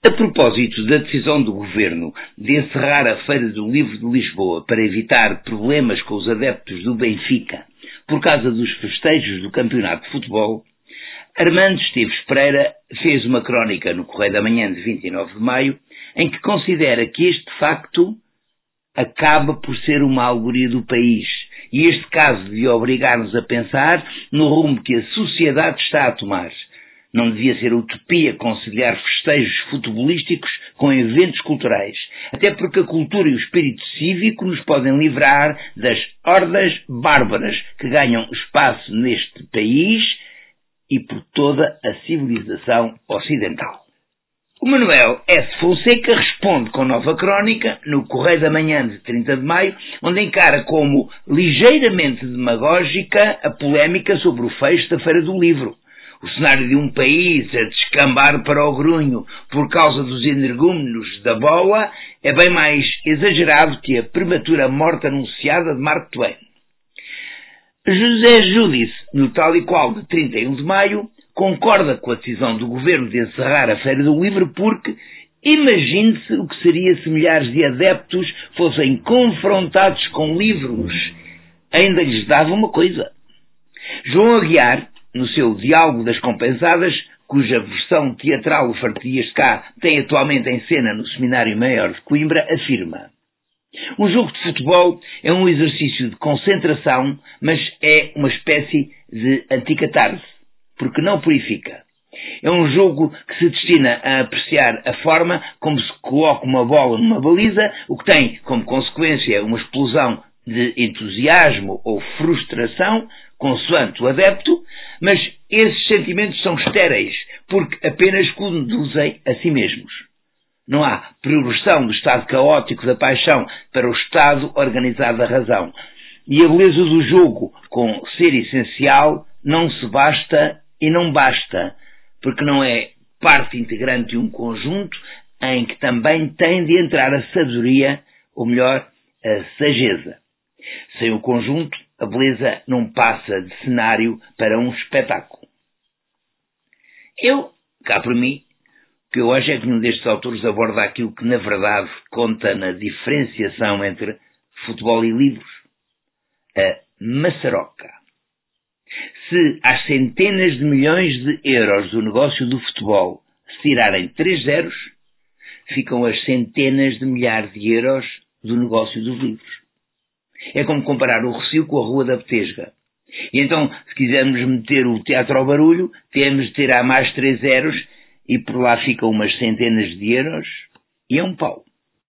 A propósito da decisão do Governo de encerrar a Feira do Livro de Lisboa para evitar problemas com os adeptos do Benfica por causa dos festejos do Campeonato de Futebol, Armando Esteves Pereira fez uma crónica no Correio da Manhã de 29 de maio em que considera que este facto acaba por ser uma alegoria do país e este caso devia obrigar-nos a pensar no rumo que a sociedade está a tomar não devia ser utopia conciliar festejos futebolísticos com eventos culturais, até porque a cultura e o espírito cívico nos podem livrar das hordas bárbaras que ganham espaço neste país e por toda a civilização ocidental. O Manuel S. Fonseca responde com nova crónica no Correio da Manhã de 30 de maio, onde encara como ligeiramente demagógica a polémica sobre o fecho da Feira do Livro o cenário de um país a descambar para o grunho por causa dos energúmenos da bola é bem mais exagerado que a prematura morte anunciada de Mark Twain. José Júdice, no tal e qual de 31 de maio, concorda com a decisão do governo de encerrar a Feira do Livro porque imagine-se o que seria se milhares de adeptos fossem confrontados com livros. Ainda lhes dava uma coisa. João Aguiar, no seu Diálogo das Compensadas, cuja versão teatral o Fartias cá tem atualmente em cena no Seminário Maior de Coimbra, afirma um jogo de futebol é um exercício de concentração, mas é uma espécie de anticatarse, porque não purifica. É um jogo que se destina a apreciar a forma como se coloca uma bola numa baliza, o que tem como consequência uma explosão de entusiasmo ou frustração, consoante o adepto, mas esses sentimentos são estéreis, porque apenas conduzem a si mesmos. Não há progressão do estado caótico da paixão para o estado organizado da razão. E a beleza do jogo, com ser essencial, não se basta e não basta, porque não é parte integrante de um conjunto em que também tem de entrar a sabedoria, ou melhor, a sageza. Sem o conjunto, a beleza não passa de cenário para um espetáculo. Eu, cá por mim, que eu acho é que nenhum destes autores aborda aquilo que na verdade conta na diferenciação entre futebol e livros. A maçaroca. Se às centenas de milhões de euros do negócio do futebol se tirarem três zeros, ficam as centenas de milhares de euros do negócio dos livros. É como comparar o Recio com a Rua da Betesga. E então, se quisermos meter o teatro ao barulho, temos de tirar mais três zeros e por lá ficam umas centenas de euros e é um pau.